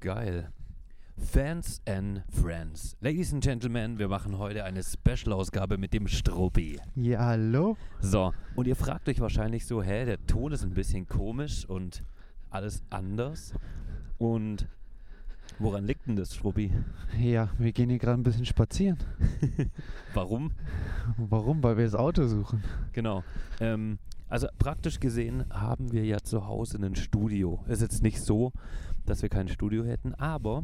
Geil. Fans and Friends. Ladies and Gentlemen, wir machen heute eine Special-Ausgabe mit dem Struppi. Ja, hallo? So, und ihr fragt euch wahrscheinlich so, hä, der Ton ist ein bisschen komisch und alles anders. Und woran liegt denn das, Struppi? Ja, wir gehen hier gerade ein bisschen spazieren. Warum? Warum? Weil wir das Auto suchen. Genau. Ähm, also praktisch gesehen haben wir ja zu Hause ein Studio. Ist jetzt nicht so, dass wir kein Studio hätten, aber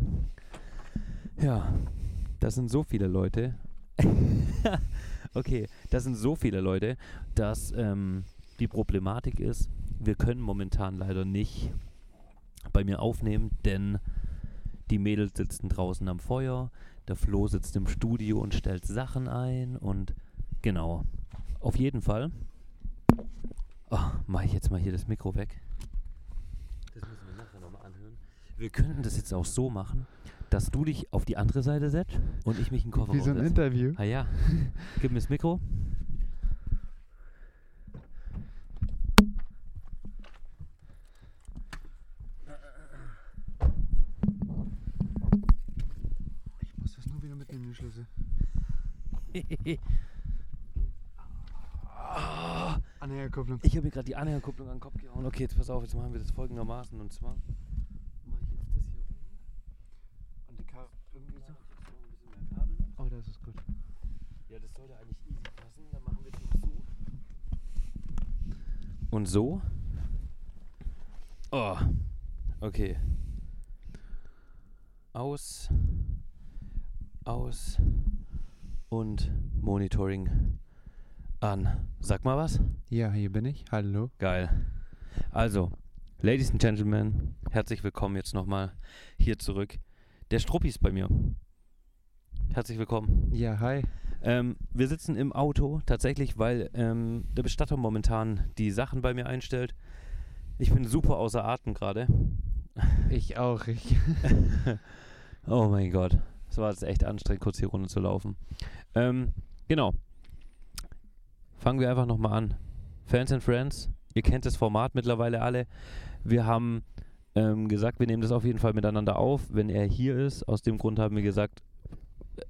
ja, das sind so viele Leute. okay, das sind so viele Leute, dass ähm, die Problematik ist, wir können momentan leider nicht bei mir aufnehmen, denn die Mädels sitzen draußen am Feuer, der Flo sitzt im Studio und stellt Sachen ein und genau. Auf jeden Fall. Oh, mache ich jetzt mal hier das Mikro weg. Das müssen wir nachher nochmal anhören. Wir könnten das jetzt auch so machen, dass du dich auf die andere Seite setzt und ich mich in den Kofferraum Wie so ein setze. Interview. Ah ja. Gib mir das Mikro. Ich muss das nur wieder mitnehmen, die Schlüssel. Anhängerkupplung. Ich habe mir gerade die Anhängerkupplung an den Kopf gehauen. Okay, jetzt pass auf, jetzt machen wir das folgendermaßen. Und zwar mache ich jetzt das hier rum. Und die Karre irgendwie so. Oh, das ist gut. Ja, das sollte eigentlich easy passen. Dann machen wir das so. Und so. Oh. Okay. Aus. Aus. Und Monitoring an. Sag mal was. Ja, hier bin ich. Hallo. Geil. Also, Ladies and Gentlemen, herzlich willkommen jetzt nochmal hier zurück. Der Struppi ist bei mir. Herzlich willkommen. Ja, hi. Ähm, wir sitzen im Auto, tatsächlich, weil ähm, der Bestatter momentan die Sachen bei mir einstellt. Ich bin super außer Atem gerade. Ich auch. Ich. Oh mein Gott. Es war jetzt echt anstrengend, kurz hier runter zu laufen. Ähm, genau. Fangen wir einfach nochmal an. Fans and Friends, ihr kennt das Format mittlerweile alle. Wir haben ähm, gesagt, wir nehmen das auf jeden Fall miteinander auf, wenn er hier ist. Aus dem Grund haben wir gesagt,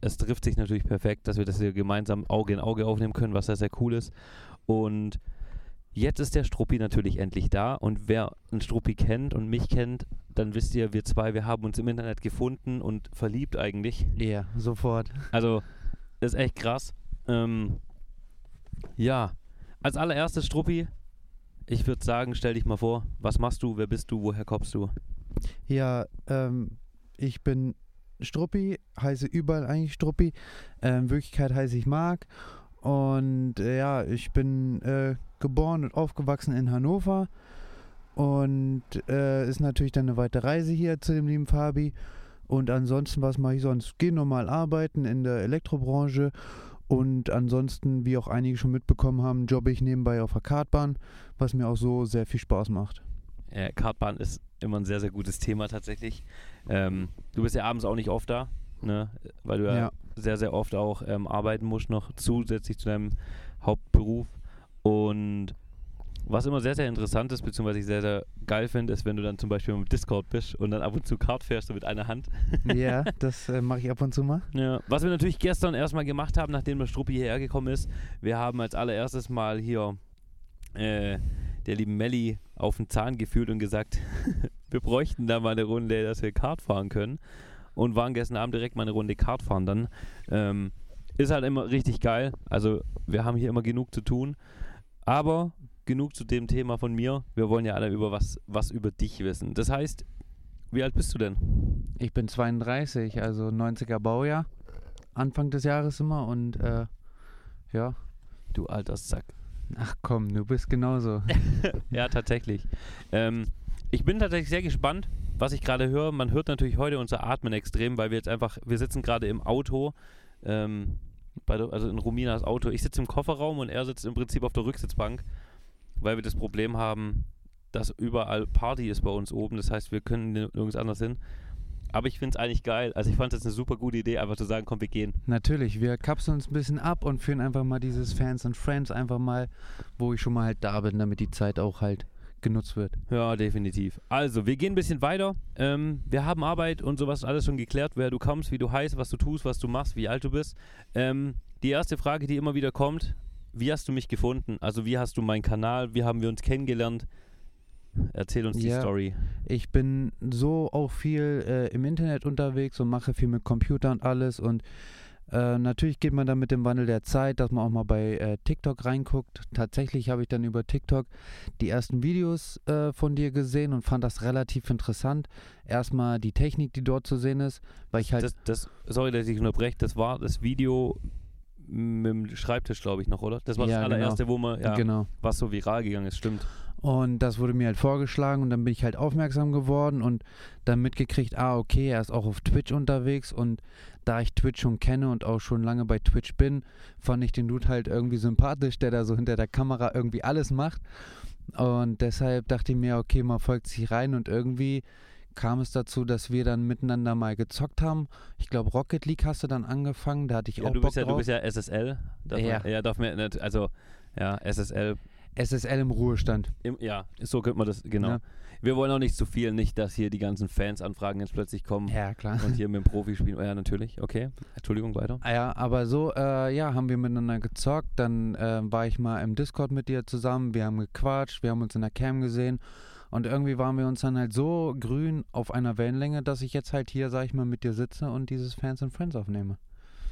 es trifft sich natürlich perfekt, dass wir das hier gemeinsam Auge in Auge aufnehmen können, was sehr, sehr cool ist. Und jetzt ist der Struppi natürlich endlich da. Und wer einen Struppi kennt und mich kennt, dann wisst ihr, wir zwei, wir haben uns im Internet gefunden und verliebt eigentlich. Ja, sofort. Also, das ist echt krass. Ähm, ja, als allererstes Struppi, ich würde sagen, stell dich mal vor, was machst du, wer bist du, woher kommst du? Ja, ähm, ich bin Struppi, heiße überall eigentlich Struppi. Ähm, in Wirklichkeit heiße ich Marc. Und äh, ja, ich bin äh, geboren und aufgewachsen in Hannover. Und äh, ist natürlich dann eine weite Reise hier zu dem lieben Fabi. Und ansonsten, was mache ich sonst? Gehe normal arbeiten in der Elektrobranche. Und ansonsten, wie auch einige schon mitbekommen haben, jobbe ich nebenbei auf der Kartbahn, was mir auch so sehr viel Spaß macht. Äh, Kartbahn ist immer ein sehr, sehr gutes Thema tatsächlich. Ähm, du bist ja abends auch nicht oft da, ne? weil du ja, Ja. sehr, sehr oft auch ähm, arbeiten musst, noch zusätzlich zu deinem Hauptberuf. Und was immer sehr, sehr interessant ist, beziehungsweise ich sehr, sehr geil finde, ist, wenn du dann zum Beispiel im Discord bist und dann ab und zu Kart fährst, so mit einer Hand. ja, das äh, mache ich ab und zu mal. Ja, was wir natürlich gestern erstmal gemacht haben, nachdem der Struppi hierher gekommen ist, wir haben als allererstes mal hier äh, der lieben Melli auf den Zahn gefühlt und gesagt, wir bräuchten da mal eine Runde, dass wir Kart fahren können. Und waren gestern Abend direkt mal eine Runde Kart fahren dann. Ähm, ist halt immer richtig geil. Also wir haben hier immer genug zu tun. Aber genug zu dem Thema von mir. Wir wollen ja alle über was, was über dich wissen. Das heißt, wie alt bist du denn? Ich bin 32, also 90er Baujahr. Anfang des Jahres immer und äh, ja. Du alter Sack. Ach komm, du bist genauso. Ja, tatsächlich. Ähm, ich bin tatsächlich sehr gespannt, was ich gerade höre. Man hört natürlich heute unser Atmen extrem, weil wir jetzt einfach, wir sitzen gerade im Auto, ähm, der, also in Rominas Auto. Ich sitze im Kofferraum und er sitzt im Prinzip auf der Rücksitzbank, weil wir das Problem haben, dass überall Party ist bei uns oben. Das heißt, wir können nirgends anders hin. Aber ich finde es eigentlich geil. Also ich fand es eine super gute Idee, einfach zu sagen, komm, wir gehen. Natürlich, wir kapseln uns ein bisschen ab und führen einfach mal dieses Fans and Friends einfach mal, wo ich schon mal halt da bin, damit die Zeit auch halt genutzt wird. Ja, definitiv. Also, wir gehen ein bisschen weiter. Ähm, wir haben Arbeit und sowas alles schon geklärt, wer du kommst, wie du heißt, was du tust, was du machst, wie alt du bist. Ähm, die erste Frage, die immer wieder kommt, wie hast du mich gefunden? Also, wie hast du meinen Kanal, wie haben wir uns kennengelernt? Erzähl uns die Ja. Story. Ich bin so auch viel äh, im Internet unterwegs und mache viel mit Computer und alles und äh, natürlich geht man dann mit dem Wandel der Zeit, dass man auch mal bei äh, TikTok reinguckt. Tatsächlich habe ich dann über TikTok die ersten Videos äh, von dir gesehen und fand das relativ interessant. Erstmal die Technik, die dort zu sehen ist, weil ich halt Das, das, sorry, dass ich unterbreche, das war das Video mit dem Schreibtisch, glaube ich, noch, oder? Das war Ja, das genau. allererste, wo man, ja, genau was so viral gegangen ist, stimmt. Und das wurde mir halt vorgeschlagen und dann bin ich halt aufmerksam geworden und dann mitgekriegt, ah, okay, er ist auch auf Twitch unterwegs und da ich Twitch schon kenne und auch schon lange bei Twitch bin, fand ich den Dude halt irgendwie sympathisch, der da so hinter der Kamera irgendwie alles macht. Und deshalb dachte ich mir, okay, man folgt sich rein und irgendwie kam es dazu, dass wir dann miteinander mal gezockt haben. Ich glaube, Rocket League hast du dann angefangen, da hatte ich Ja, auch du, Bock bist ja, du drauf. bist ja SSL. Darf Ja. Man, ja, darf man nicht, also, ja, SSL. SSL im Ruhestand. Im, ja, so könnte man das, genau. Ja. Wir wollen auch nicht zu viel, nicht, dass hier die ganzen Fans-Anfragen jetzt plötzlich kommen Ja, klar. und hier mit dem Profi spielen. Ja, natürlich, okay. Entschuldigung, weiter. Ah Ja, aber so, äh, ja, haben wir miteinander gezockt. Dann äh, war ich mal im Discord mit dir zusammen. Wir haben gequatscht, wir haben uns in der Cam gesehen. Und irgendwie waren wir uns dann halt so grün auf einer Wellenlänge, dass ich jetzt halt hier, sag ich mal, mit dir sitze und dieses Fans and Friends aufnehme.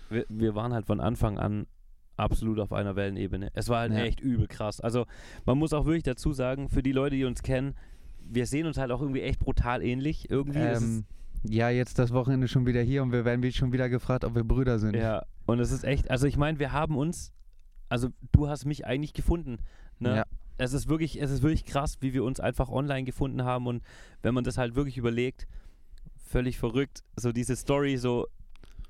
Wir, wir waren halt von Anfang an absolut auf einer Wellenebene. Es war halt Ja. echt übel krass. Also, man muss auch wirklich dazu sagen, für die Leute, die uns kennen, wir sehen uns halt auch irgendwie echt brutal ähnlich. Irgendwie Ähm, ja, jetzt das Wochenende schon wieder hier und wir werden schon wieder gefragt, ob wir Brüder sind. Ja, und es ist echt, also ich meine, wir haben uns, also du hast mich eigentlich gefunden. Ne? Ja. Es ist wirklich, es ist wirklich krass, wie wir uns einfach online gefunden haben und wenn man das halt wirklich überlegt, völlig verrückt, so diese Story, so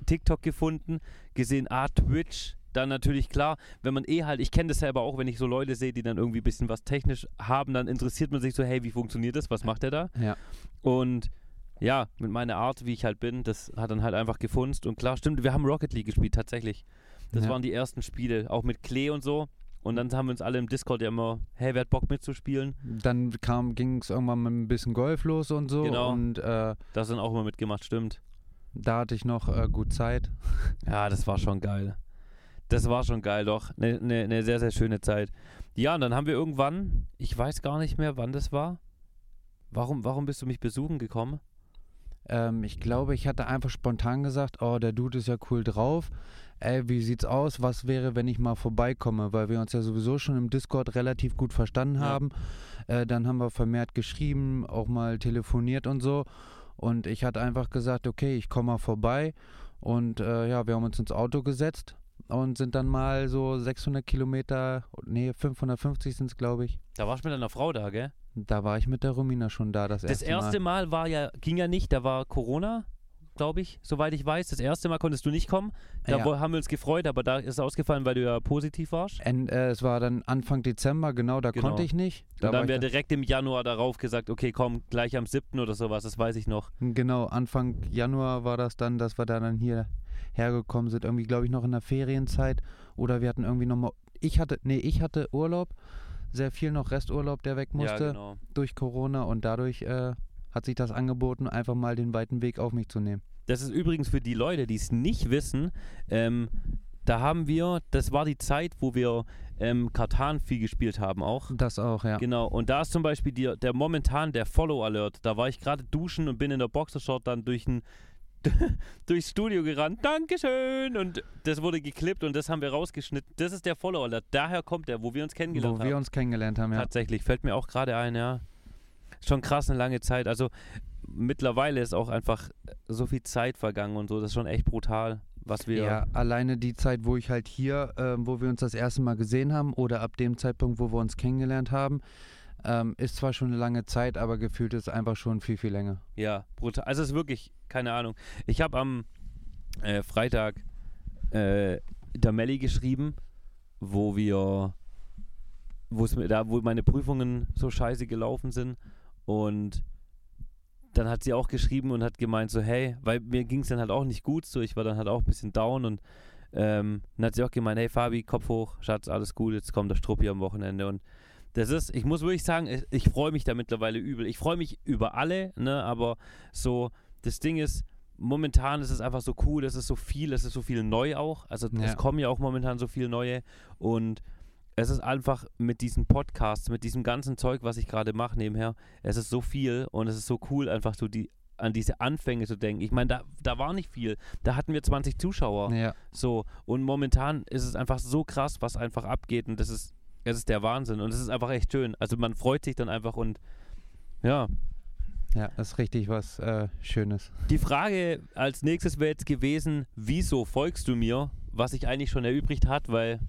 TikTok gefunden, gesehen, ah, Twitch, dann natürlich klar, wenn man eh halt, ich kenne das selber auch, wenn ich so Leute sehe, die dann irgendwie ein bisschen was technisch haben, dann interessiert man sich so, hey, wie funktioniert das, was macht der da? Ja. Und ja, mit meiner Art, wie ich halt bin, das hat dann halt einfach gefunzt. Und klar, stimmt, wir haben Rocket League gespielt, tatsächlich. Das Ja. waren die ersten Spiele, auch mit Klee und so. Und dann haben wir uns alle im Discord ja immer, hey, wer hat Bock mitzuspielen? Dann ging es irgendwann mit ein bisschen Golf los und so. Genau. Und äh, Das sind auch immer mitgemacht, stimmt. da hatte ich noch äh, gut Zeit. Ja, das war schon geil. Das war schon geil, doch. Eine ne, ne sehr, sehr schöne Zeit. Ja, und dann haben wir irgendwann, ich weiß gar nicht mehr, wann das war. Warum, warum bist du mich besuchen gekommen? Ähm, ich glaube, ich hatte einfach spontan gesagt, oh, der Dude ist ja cool drauf. Ey, wie sieht's aus? Was wäre, wenn ich mal vorbeikomme? Weil wir uns ja sowieso schon im Discord relativ gut verstanden Ja. haben. Äh, dann haben wir vermehrt geschrieben, auch mal telefoniert und so. Und ich hatte einfach gesagt, okay, ich komme mal vorbei. Und äh, ja, wir haben uns ins Auto gesetzt und sind dann mal so 600 Kilometer, nee, 550 sind es, glaube ich. Da warst du mit deiner Frau da, gell? Da war ich mit der Romina schon da, das erste Das erste Mal. Mal. war ja, ging ja nicht, da war Corona, glaube ich, soweit ich weiß. Das erste Mal konntest du nicht kommen. Da Ja. haben wir uns gefreut, aber da ist es ausgefallen, weil du ja positiv warst. En, äh, es war dann Anfang Dezember, genau, da Genau. konnte ich nicht. Da Und dann ich wäre direkt im Januar darauf gesagt, okay, komm, gleich am 7. oder sowas, das weiß ich noch. Genau, Anfang Januar war das dann, dass wir da dann hier hergekommen sind. Irgendwie, glaube ich, noch in der Ferienzeit. Oder wir hatten irgendwie nochmal. Ich hatte, nee, ich hatte Urlaub. Sehr viel noch Resturlaub, der weg musste Ja, genau. durch Corona. Und dadurch äh, hat sich das angeboten, einfach mal den weiten Weg auf mich zu nehmen. Das ist übrigens für die Leute, die es nicht wissen, ähm, da haben wir, das war die Zeit, wo wir ähm, Katan viel gespielt haben auch. Das auch, ja. Genau, und da ist zum Beispiel die, der momentan der Follow Alert. Da war ich gerade duschen und bin in der Boxershort dann durch ein durchs Studio gerannt. Dankeschön! Und das wurde geklippt und das haben wir rausgeschnitten. Das ist der Follow Alert. Daher kommt der, wo wir uns kennengelernt Wo haben. wir uns kennengelernt haben, ja. Tatsächlich, fällt mir auch gerade ein, ja. Schon krass, eine lange Zeit. Also mittlerweile ist auch einfach so viel Zeit vergangen und so. Das ist schon echt brutal, was wir. Ja, alleine die Zeit, wo ich halt hier, ähm, wo wir uns das erste Mal gesehen haben oder ab dem Zeitpunkt, wo wir uns kennengelernt haben, ähm, ist zwar schon eine lange Zeit, aber gefühlt ist einfach schon viel, viel länger. Ja, brutal. Also es ist wirklich, keine Ahnung. Ich habe am äh, Freitag äh, der Melli geschrieben, wo wir, wo es mir da, wo meine Prüfungen so scheiße gelaufen sind und dann hat sie auch geschrieben und hat gemeint so, hey, weil mir ging es dann halt auch nicht gut, so ich war dann halt auch ein bisschen down und ähm, dann hat sie auch gemeint, hey Fabi, Kopf hoch, Schatz, alles gut, jetzt kommt der Struppi am Wochenende und das ist, ich muss wirklich sagen, ich, ich freue mich da mittlerweile übel. Ich freue mich über alle, ne, aber so, das Ding ist, momentan ist es einfach so cool, es ist so viel, es ist so viel neu auch. Also Ja. es kommen ja auch momentan so viel neue und es ist einfach mit diesen Podcasts, mit diesem ganzen Zeug, was ich gerade mache nebenher, es ist so viel und es ist so cool, einfach so die an diese Anfänge zu denken. Ich meine, da, da war nicht viel. Da hatten wir 20 Zuschauer. Ja, So, und momentan ist es einfach so krass, was einfach abgeht und das ist, das ist der Wahnsinn und es ist einfach echt schön. Also man freut sich dann einfach und ja. ja, das ist richtig was äh, Schönes. Die Frage als nächstes wäre jetzt gewesen, wieso folgst du mir? Was sich eigentlich schon erübrigt hat, weil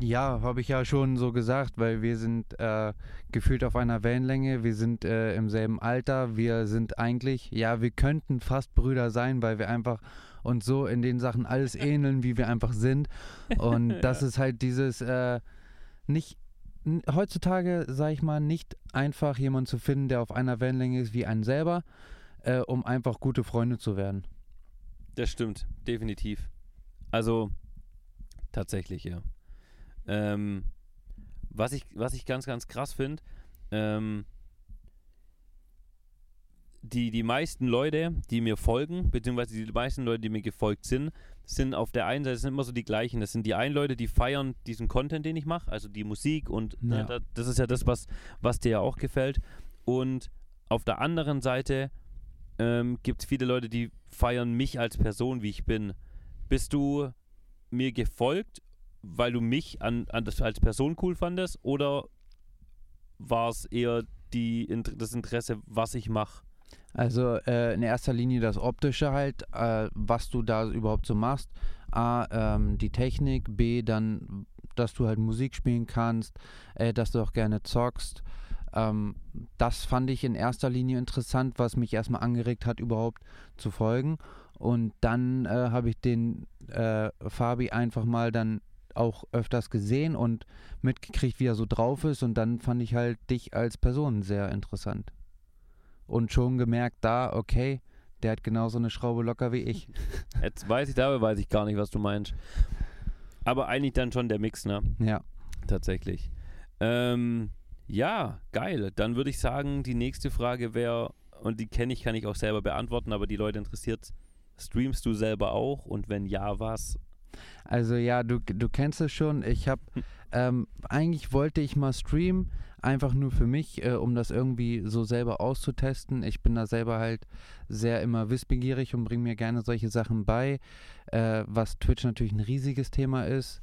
Ja, habe ich ja schon so gesagt, weil wir sind äh, gefühlt auf einer Wellenlänge, wir sind äh, im selben Alter, wir sind eigentlich, ja, wir könnten fast Brüder sein, weil wir einfach uns so in den Sachen alles ähneln, wie wir einfach sind. Und das ist halt dieses, äh, nicht, heutzutage, sag ich mal, nicht einfach jemanden zu finden, der auf einer Wellenlänge ist wie einen selber, äh, um einfach gute Freunde zu werden. das stimmt, definitiv. Also tatsächlich, ja. Ähm, was, ich, was ich ganz, ganz krass finde, ähm, die, die meisten Leute, die mir folgen, beziehungsweise die meisten Leute, die mir gefolgt sind, sind auf der einen Seite sind immer so die gleichen. Das sind die einen Leute, die feiern diesen Content, den ich mache, also die Musik und ne, Ja. da, das ist ja das, was, was dir ja auch gefällt. Und auf der anderen Seite ähm, gibt es viele Leute, die feiern mich als Person, wie ich bin. Bist du mir gefolgt, weil du mich an, an das als Person cool fandest, oder war es eher die, das Interesse, was ich mache? Also äh, in erster Linie das Optische halt, äh, was du da überhaupt so machst. A, ähm, die Technik, B, dann, dass du halt Musik spielen kannst, äh, dass du auch gerne zockst. Ähm, das fand ich in erster Linie interessant, was mich erstmal angeregt hat, überhaupt zu folgen. Und dann äh, habe ich den äh, Fabi einfach mal dann auch öfters gesehen und mitgekriegt, wie er so drauf ist. Und dann fand ich halt dich als Person sehr interessant und schon gemerkt, da, okay, der hat genauso eine Schraube locker wie ich. Jetzt weiß ich, dabei weiß ich gar nicht, was du meinst. Aber eigentlich dann schon der Mix, ne? Ja. Tatsächlich. Ähm, ja, geil. Dann würde ich sagen, die nächste Frage wäre, und die kenne ich, kann ich auch selber beantworten, aber die Leute interessiert, streamst du selber auch? Und wenn ja, was? Also ja, du, du kennst es schon. Ich habe, ähm, eigentlich wollte ich mal streamen, einfach nur für mich, äh, um das irgendwie so selber auszutesten. Ich bin da selber halt sehr immer wissbegierig und bringe mir gerne solche Sachen bei, äh, was Twitch natürlich ein riesiges Thema ist.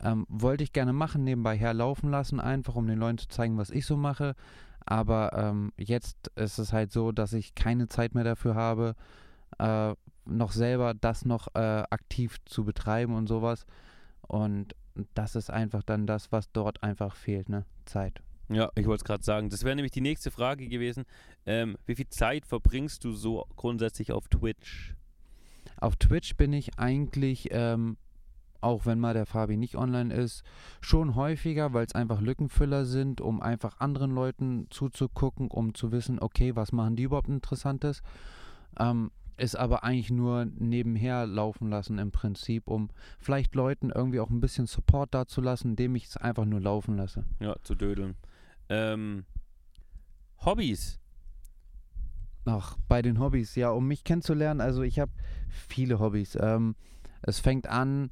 Ähm, wollte ich gerne machen, nebenbei herlaufen lassen, einfach um den Leuten zu zeigen, was ich so mache. Aber ähm, jetzt ist es halt so, dass ich keine Zeit mehr dafür habe, äh, noch selber das noch äh, aktiv zu betreiben und sowas. Und das ist einfach dann das, was dort einfach fehlt, ne? Zeit. Ja, ich wollte es gerade sagen. Das wäre nämlich die nächste Frage gewesen. Ähm, wie viel Zeit verbringst du so grundsätzlich auf Twitch? Auf Twitch bin ich eigentlich, ähm, auch wenn mal der Fabi nicht online ist, schon häufiger, weil es einfach Lückenfüller sind, um einfach anderen Leuten zuzugucken, um zu wissen, okay, was machen die überhaupt Interessantes. Ähm, ist aber eigentlich nur nebenher laufen lassen im Prinzip, um vielleicht Leuten irgendwie auch ein bisschen Support dazulassen, indem ich es einfach nur laufen lasse. Ja, zu dödeln. Ähm, Hobbys. Ach, bei den Hobbys, ja, um mich kennenzulernen, also ich habe viele Hobbys. Ähm, es fängt an,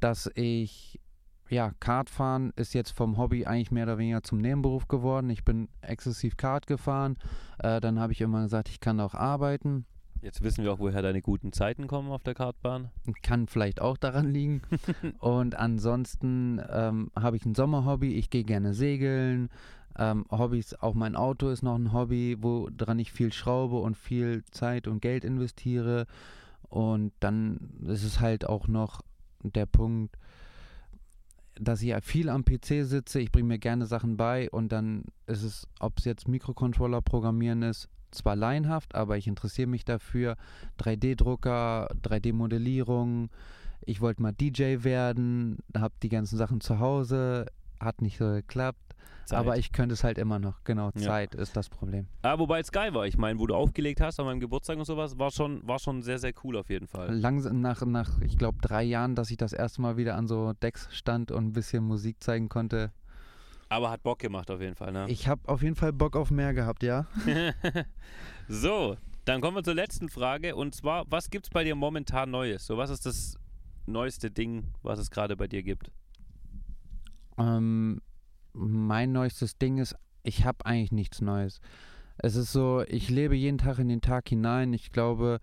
dass ich, ja, Kartfahren ist jetzt vom Hobby eigentlich mehr oder weniger zum Nebenberuf geworden. Ich bin exzessiv Kart gefahren. Äh, dann habe ich immer gesagt, ich kann auch arbeiten. Jetzt wissen wir auch, woher deine guten Zeiten kommen auf der Kartbahn. Kann vielleicht auch daran liegen. Und ansonsten ähm, habe ich ein Sommerhobby. Ich gehe gerne segeln. Ähm, Hobbys, auch mein Auto ist noch ein Hobby, woran ich viel schraube und viel Zeit und Geld investiere. Und dann ist es halt auch noch der Punkt, dass ich ja viel am PC sitze. Ich bringe mir gerne Sachen bei und dann ist es, ob es jetzt Mikrocontroller programmieren ist, zwar laienhaft, aber ich interessiere mich dafür. 3D-Drucker, 3D-Modellierung. Ich wollte mal DJ werden, habe die ganzen Sachen zu Hause, hat nicht so geklappt. Zeit. Aber ich könnte es halt immer noch. Genau, Ja. Zeit ist das Problem. Ah, wobei es geil war. Ich meine, wo du aufgelegt hast an meinem Geburtstag und sowas, war schon, war schon sehr, sehr cool auf jeden Fall. Langsam nach, nach ich glaube, drei Jahren, dass ich das erste Mal wieder an so Decks stand und ein bisschen Musik zeigen konnte. Aber hat Bock gemacht auf jeden Fall, ne? Ich habe auf jeden Fall Bock auf mehr gehabt, ja. so, dann kommen wir zur letzten Frage. Und zwar, was gibt es bei dir momentan Neues? So, was ist das neueste Ding, was es gerade bei dir gibt? Ähm, mein neuestes Ding ist, ich habe eigentlich nichts Neues. Es ist so, ich lebe jeden Tag in den Tag hinein. Ich glaube,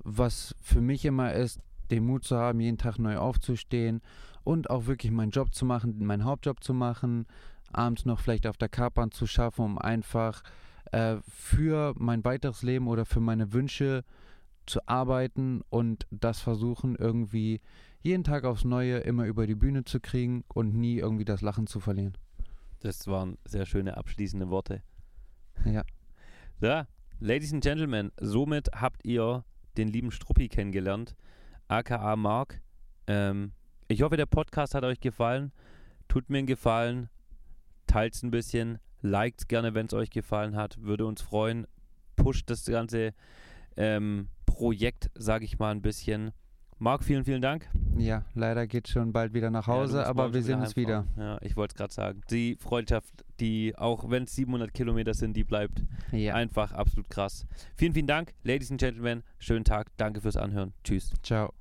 was für mich immer ist, den Mut zu haben, jeden Tag neu aufzustehen und auch wirklich meinen Job zu machen, meinen Hauptjob zu machen, abends noch vielleicht auf der Kartbahn zu schaffen, um einfach äh, für mein weiteres Leben oder für meine Wünsche zu arbeiten und das versuchen irgendwie jeden Tag aufs Neue immer über die Bühne zu kriegen und nie irgendwie das Lachen zu verlieren. Das waren sehr schöne abschließende Worte. Ja. Ja, Ladies and Gentlemen, somit habt ihr den lieben Struppi kennengelernt, aka Mark. Ähm, ich hoffe, der Podcast hat euch gefallen. Tut mir einen Gefallen, teilt es ein bisschen, liked gerne, wenn es euch gefallen hat, würde uns freuen. Pusht das ganze ähm, Projekt, sage ich mal, ein bisschen. Marc, vielen, vielen Dank. Ja, leider geht schon bald wieder nach Hause, ja, aber wir sehen uns wieder. Ja, ich wollte es gerade sagen. Die Freundschaft, die, auch wenn es 700 Kilometer sind, die bleibt ja. einfach absolut krass. Vielen, vielen Dank, Ladies and Gentlemen. Schönen Tag. Danke fürs Anhören. Tschüss. Ciao.